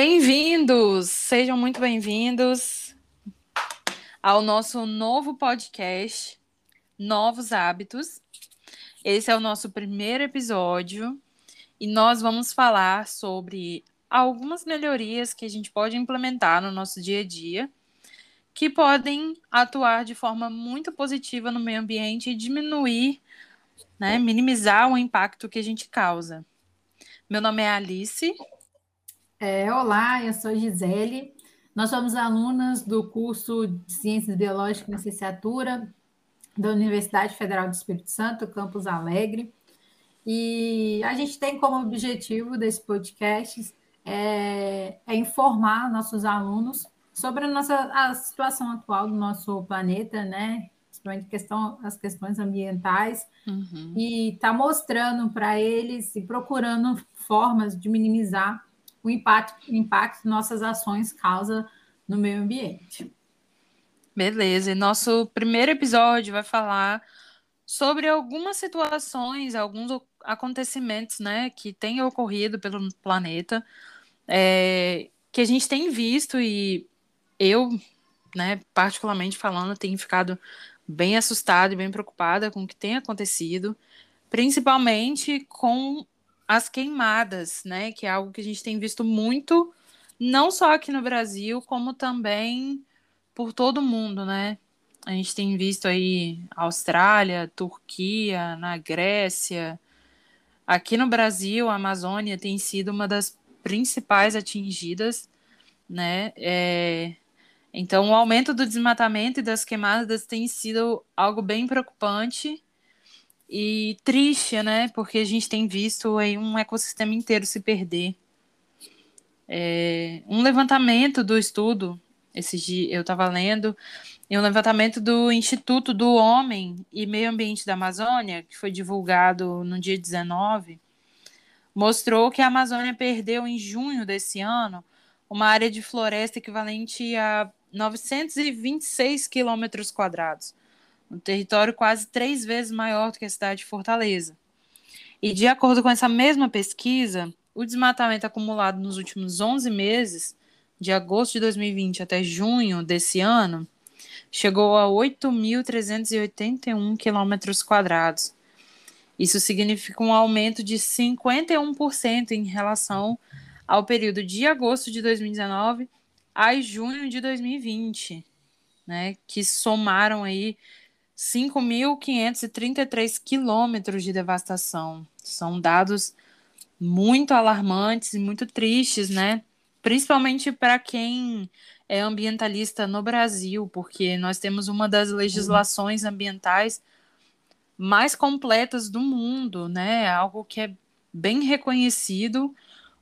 Bem-vindos, sejam muito bem-vindos ao nosso novo podcast, Novos Hábitos. Esse é o nosso primeiro episódio e nós vamos falar sobre algumas melhorias que a gente pode implementar no nosso dia a dia que podem atuar de forma muito positiva no meio ambiente e diminuir, né, minimizar o impacto que a gente causa. Meu nome é Alice. É, olá, eu sou Gisele. Nós somos alunas do curso de Ciências Biológicas Licenciatura da Universidade Federal do Espírito Santo, Campus Alegre. E a gente tem como objetivo desse podcast é, é informar nossos alunos sobre a nossa a situação atual do nosso planeta, né? Principalmente questão, as questões ambientais, uhum. e está mostrando para eles e procurando formas de minimizar o impacto, impacto que nossas ações causam no meio ambiente. Beleza, e nosso primeiro episódio vai falar sobre algumas situações, alguns acontecimentos, né, que têm ocorrido pelo planeta, é, que a gente tem visto e eu, né, particularmente falando, tenho ficado bem assustada e bem preocupada com o que tem acontecido, principalmente com as queimadas, né, que é algo que a gente tem visto muito, não só aqui no Brasil, como também por todo o mundo, né? A gente tem visto aí Austrália, Turquia, na Grécia. Aqui no Brasil, a Amazônia tem sido uma das principais atingidas, né? É... Então, o aumento do desmatamento e das queimadas tem sido algo bem preocupante e triste, né? Porque a gente tem visto aí um ecossistema inteiro se perder. É... Um levantamento do estudo, esses dias eu estava lendo, em um levantamento do Instituto do Homem e Meio Ambiente da Amazônia, que foi divulgado no dia 19, mostrou que a Amazônia perdeu em junho desse ano uma área de floresta equivalente a 926 quilômetros quadrados, um território quase três vezes maior do que a cidade de Fortaleza. E de acordo com essa mesma pesquisa, o desmatamento acumulado nos últimos 11 meses, de agosto de 2020 até junho desse ano, chegou a 8.381 quilômetros quadrados. Isso significa um aumento de 51% em relação ao período de agosto de 2019 a junho de 2020, né, que somaram aí 5.533 quilômetros de devastação. São dados muito alarmantes e muito tristes, né? Principalmente para quem é ambientalista no Brasil, porque nós temos uma das legislações ambientais mais completas do mundo, né? Algo que é bem reconhecido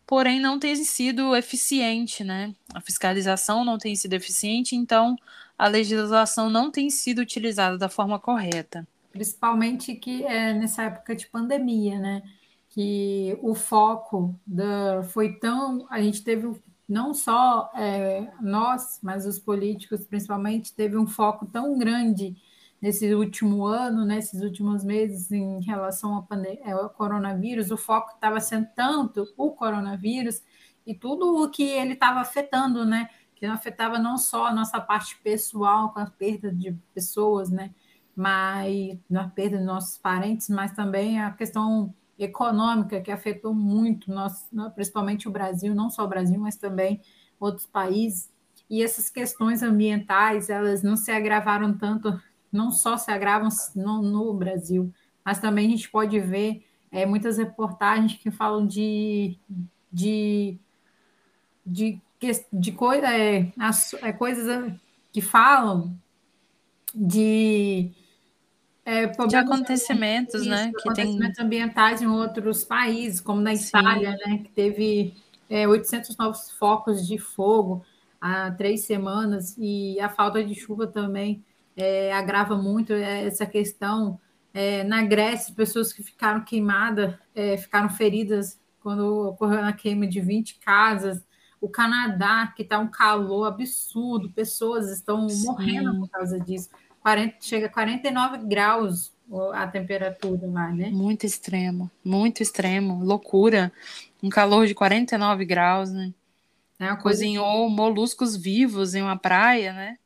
porém não tem sido eficiente, né? A fiscalização não tem sido eficiente, então a legislação não tem sido utilizada da forma correta. Principalmente que é nessa época de pandemia, né? Que o foco da, foi tão. A gente teve não só é, nós, mas os políticos principalmente, teve um foco tão grande nesse último ano, nesses últimos meses, em relação ao, é, ao coronavírus, o foco estava sendo tanto o coronavírus e tudo o que ele estava afetando, né? Que afetava não só a nossa parte pessoal, com a perda de pessoas, né? Mas na perda de nossos parentes, mas também a questão econômica que afetou muito nós, principalmente o Brasil, não só o Brasil, mas também outros países. E essas questões ambientais, elas não se agravaram tanto não só se agravam no, no Brasil, mas também a gente pode ver é, muitas reportagens que falam de, de, de, de coisa, é, é, coisas que falam de, é, de acontecimentos, né? Que acontecimentos tem... ambientais em outros países, como na Itália, né? Que teve é, 800 novos focos de fogo há três semanas e a falta de chuva também é, agrava muito essa questão. É, na Grécia, pessoas que ficaram queimadas, é, ficaram feridas quando ocorreu a queima de 20 casas. O Canadá, que está um calor absurdo, pessoas estão Sim. morrendo por causa disso. 40, chega a 49 graus a temperatura lá, né? Muito extremo, muito extremo, loucura. Um calor de 49 graus, né? É Cozinhou moluscos vivos em uma praia, né?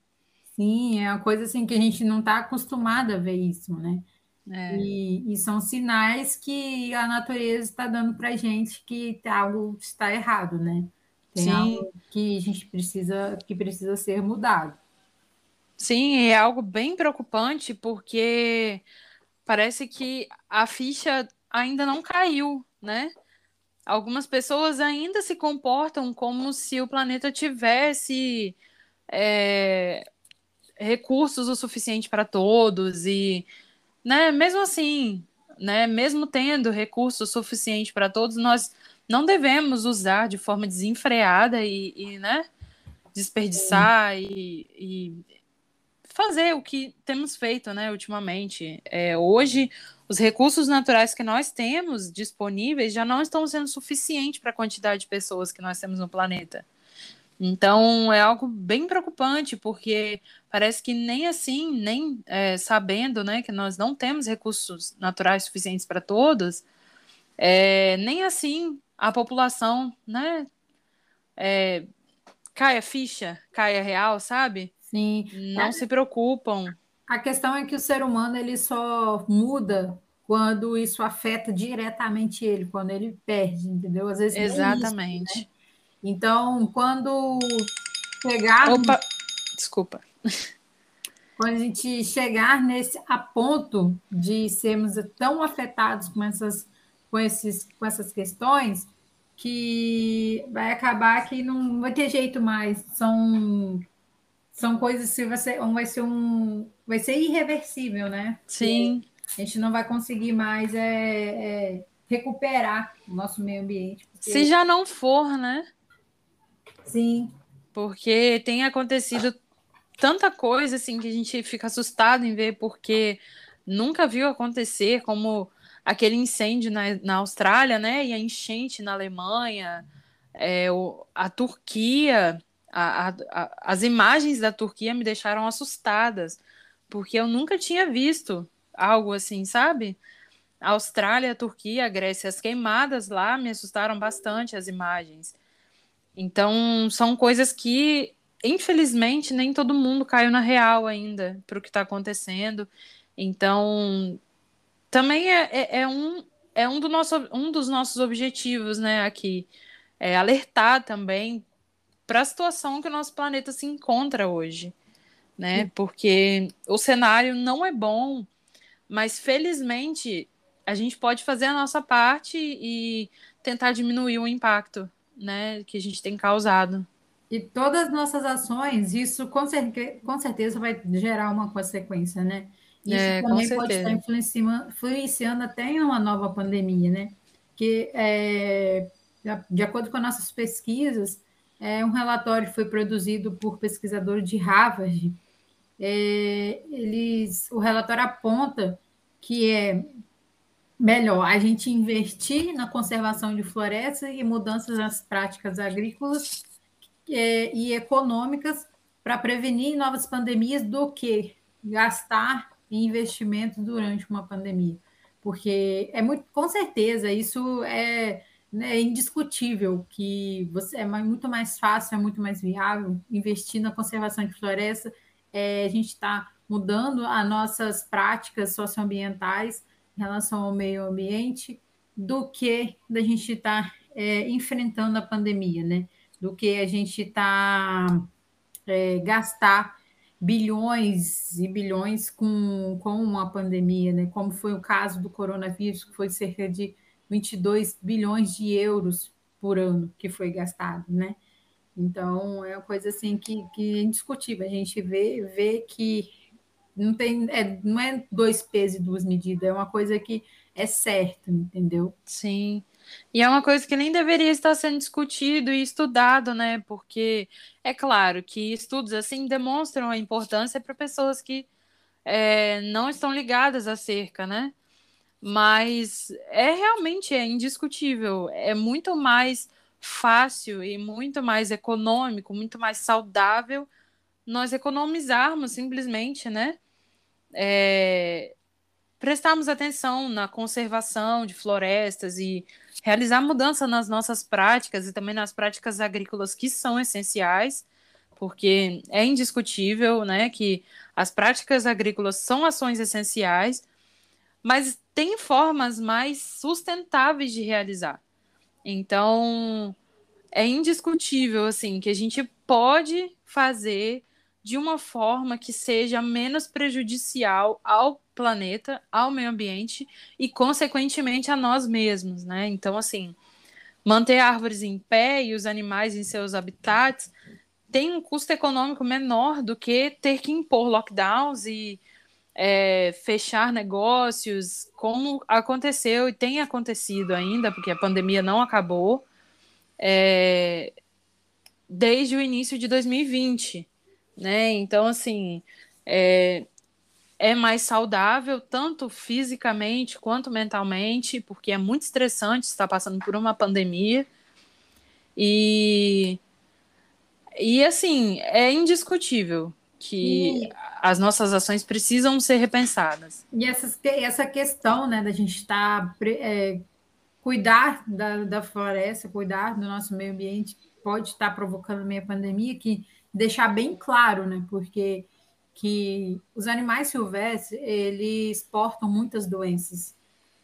Sim, é uma coisa assim que a gente não está acostumado a ver isso, né? É. E, e, são sinais que a natureza está dando para a gente que algo está errado, né? Tem Sim. algo que a gente precisa, que precisa ser mudado. Sim, é algo bem preocupante porque parece que a ficha ainda não caiu, né? Algumas pessoas ainda se comportam como se o planeta tivesse é, recursos o suficiente para todos e, né, mesmo assim, né, mesmo tendo recursos suficiente para todos, nós não devemos usar de forma desenfreada e, e né, desperdiçar e, e, fazer o que temos feito, né, ultimamente. É, hoje, os recursos naturais que nós temos disponíveis já não estão sendo suficientes para a quantidade de pessoas que nós temos no planeta. Então é algo bem preocupante, porque parece que nem assim, nem é, sabendo né, que nós não temos recursos naturais suficientes para todos, é, nem assim a população né, é, cai a ficha, cai a real, sabe? Sim. Não é. se preocupam. A questão é que o ser humano ele só muda quando isso afeta diretamente ele, quando ele perde, entendeu? Às vezes Exatamente. Isso, né? Então, quando chegar. Opa, desculpa. Quando a gente chegar nesse a ponto de sermos tão afetados com essas, com esses, com essas questões, que vai acabar que não vai ter jeito mais. São são coisas que vai ser, vai ser um vai ser irreversível, né? Sim. a gente não vai conseguir mais é, é, recuperar o nosso meio ambiente. Porque... Se já não for, né? Sim. Porque tem acontecido tanta coisa assim que a gente fica assustado em ver, porque nunca viu acontecer, como aquele incêndio na, na Austrália, né? E a enchente na Alemanha, é, o, a Turquia, a, a, a, as imagens da Turquia me deixaram assustadas, porque eu nunca tinha visto algo assim, sabe? A Austrália, a Turquia, a Grécia, as queimadas lá me assustaram bastante as imagens. Então, são coisas que, infelizmente, nem todo mundo caiu na real ainda para o que está acontecendo. Então, também é, é, é, um, é um, do nosso, um dos nossos objetivos né, aqui. É alertar também para a situação que o nosso planeta se encontra hoje. Né? Porque o cenário não é bom, mas felizmente a gente pode fazer a nossa parte e tentar diminuir o impacto né, que a gente tem causado. E todas as nossas ações, isso com, cer com certeza vai gerar uma consequência, né? Isso é, também pode estar influenciando, influenciando até em uma nova pandemia, né? Que, é, de acordo com nossas pesquisas, é um relatório que foi produzido por pesquisadores de Harvard. É, eles, o relatório aponta que é melhor a gente investir na conservação de florestas e mudanças nas práticas agrícolas é, e econômicas para prevenir novas pandemias do que gastar em investimentos durante uma pandemia. Porque é muito, com certeza, isso é, né, indiscutível que você é muito mais fácil, é muito mais viável investir na conservação de floresta. É, a gente está mudando as nossas práticas socioambientais relação ao meio ambiente do que da gente estar tá, é, enfrentando a pandemia, né? Do que a gente está é, gastar bilhões e bilhões com, com uma pandemia, né? Como foi o caso do coronavírus, que foi cerca de 22 bilhões de euros por ano que foi gastado, né? Então, é uma coisa assim que, que é indiscutível. A gente vê, vê que não tem, é, não é dois pesos e duas medidas, é uma coisa que é certa, entendeu? Sim. E é uma coisa que nem deveria estar sendo discutido e estudado, né? Porque é claro que estudos assim demonstram a importância para pessoas que é, não estão ligadas à cerca, né? Mas é realmente é indiscutível, é muito mais fácil e muito mais econômico, muito mais saudável nós economizarmos simplesmente, né? é, prestarmos atenção na conservação de florestas e realizar mudança nas nossas práticas e também nas práticas agrícolas que são essenciais, porque é indiscutível, né, que as práticas agrícolas são ações essenciais, mas tem formas mais sustentáveis de realizar. Então, é indiscutível assim que a gente pode fazer de uma forma que seja menos prejudicial ao planeta, ao meio ambiente e, consequentemente, a nós mesmos, né? Então, assim, manter árvores em pé e os animais em seus habitats tem um custo econômico menor do que ter que impor lockdowns e é, fechar negócios, como aconteceu e tem acontecido ainda, porque a pandemia não acabou, é, desde o início de 2020 né? Então, assim, é, é mais saudável, tanto fisicamente quanto mentalmente, porque é muito estressante estar passando por uma pandemia. E, e assim, é indiscutível que e... as nossas ações precisam ser repensadas. E essa, essa questão né, da gente estar tá, é, cuidar da, da floresta, cuidar do nosso meio ambiente, pode estar provocando meio pandemia, que deixar bem claro, né? Porque que os animais silvestres eles portam muitas doenças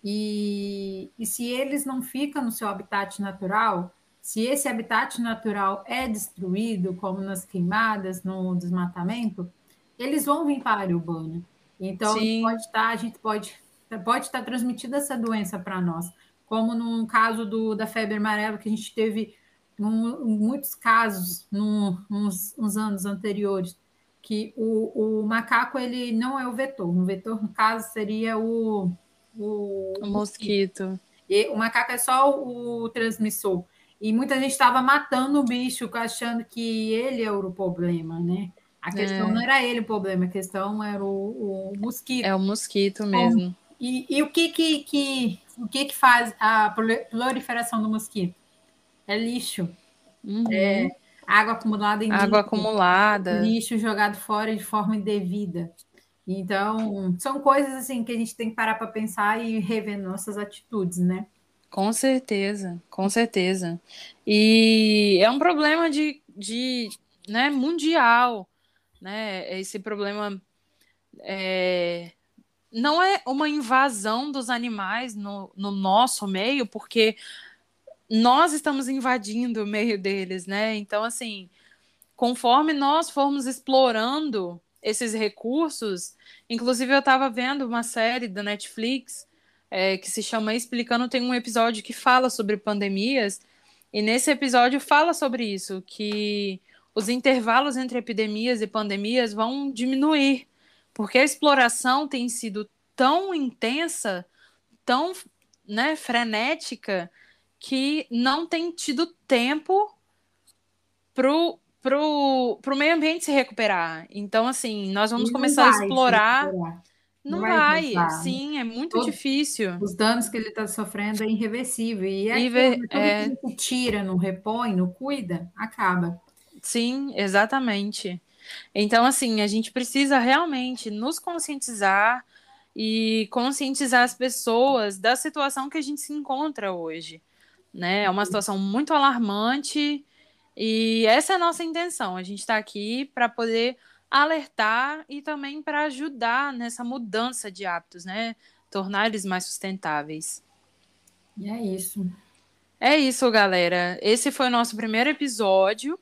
e, e se eles não ficam no seu habitat natural, se esse habitat natural é destruído, como nas queimadas, no desmatamento, eles vão vir para a área urbana. Então, pode estar, tá, a gente pode, pode estar transmitida essa doença para nós, como no caso do, da febre amarela, que a gente teve num, muitos casos, num, uns, uns, anos anteriores, que o, o, macaco ele não é o vetor. O vetor, no caso, seria o, o, o mosquito. E o macaco é só o, o transmissor. E muita gente estava matando o bicho, achando que ele era o problema, né? A questão é. não era ele o problema, a questão era o, mosquito. É o mosquito mesmo. e, e, o que que, que o que que faz a proliferação do mosquito? É lixo. Uhum. É água acumulada em água lixo, acumulada, lixo jogado fora de forma indevida. Então, são coisas assim que a gente tem que parar para pensar e rever nossas atitudes, né? Com certeza, com certeza. E é um problema de, de né, mundial, né? Esse problema é, não é uma invasão dos animais no, no nosso meio, porque nós estamos invadindo o meio deles, né? Então, assim, conforme nós formos explorando esses recursos, inclusive eu estava vendo uma série da Netflix é, que se chama Explicando, tem um episódio que fala sobre pandemias, e nesse episódio fala sobre isso, que os intervalos entre epidemias e pandemias vão diminuir, porque a exploração tem sido tão intensa, tão né, frenética, que não tem tido tempo pro, pro, pro meio ambiente se recuperar. Então, assim, nós vamos começar a explorar. Não, não vai, vai sim, é muito Todo, difícil. Os danos que ele está sofrendo é irreversível. E é, Iver, é... que tira, não repõe, não cuida, acaba. Sim, exatamente. Então, assim, a gente precisa realmente nos conscientizar e conscientizar as pessoas da situação que a gente se encontra hoje né? É uma situação muito alarmante e essa é a nossa intenção. A gente está aqui para poder alertar e também para ajudar nessa mudança de hábitos, né? Tornar eles mais sustentáveis. E é isso. É isso, galera. Esse foi o nosso primeiro episódio.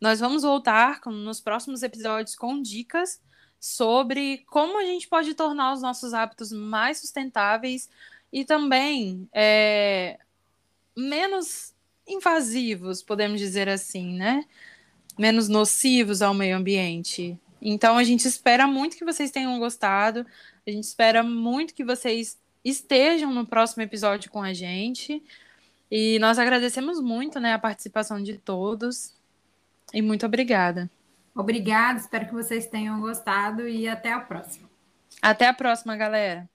Nós vamos voltar com, nos próximos episódios com dicas sobre como a gente pode tornar os nossos hábitos mais sustentáveis e também é, menos invasivos, podemos dizer assim, né? Menos nocivos ao meio ambiente. Então a gente espera muito que vocês tenham gostado. A gente espera muito que vocês estejam no próximo episódio com a gente. E nós agradecemos muito, né, a participação de todos. E muito obrigada. Obrigada, espero que vocês tenham gostado e até a próxima. Até a próxima, galera.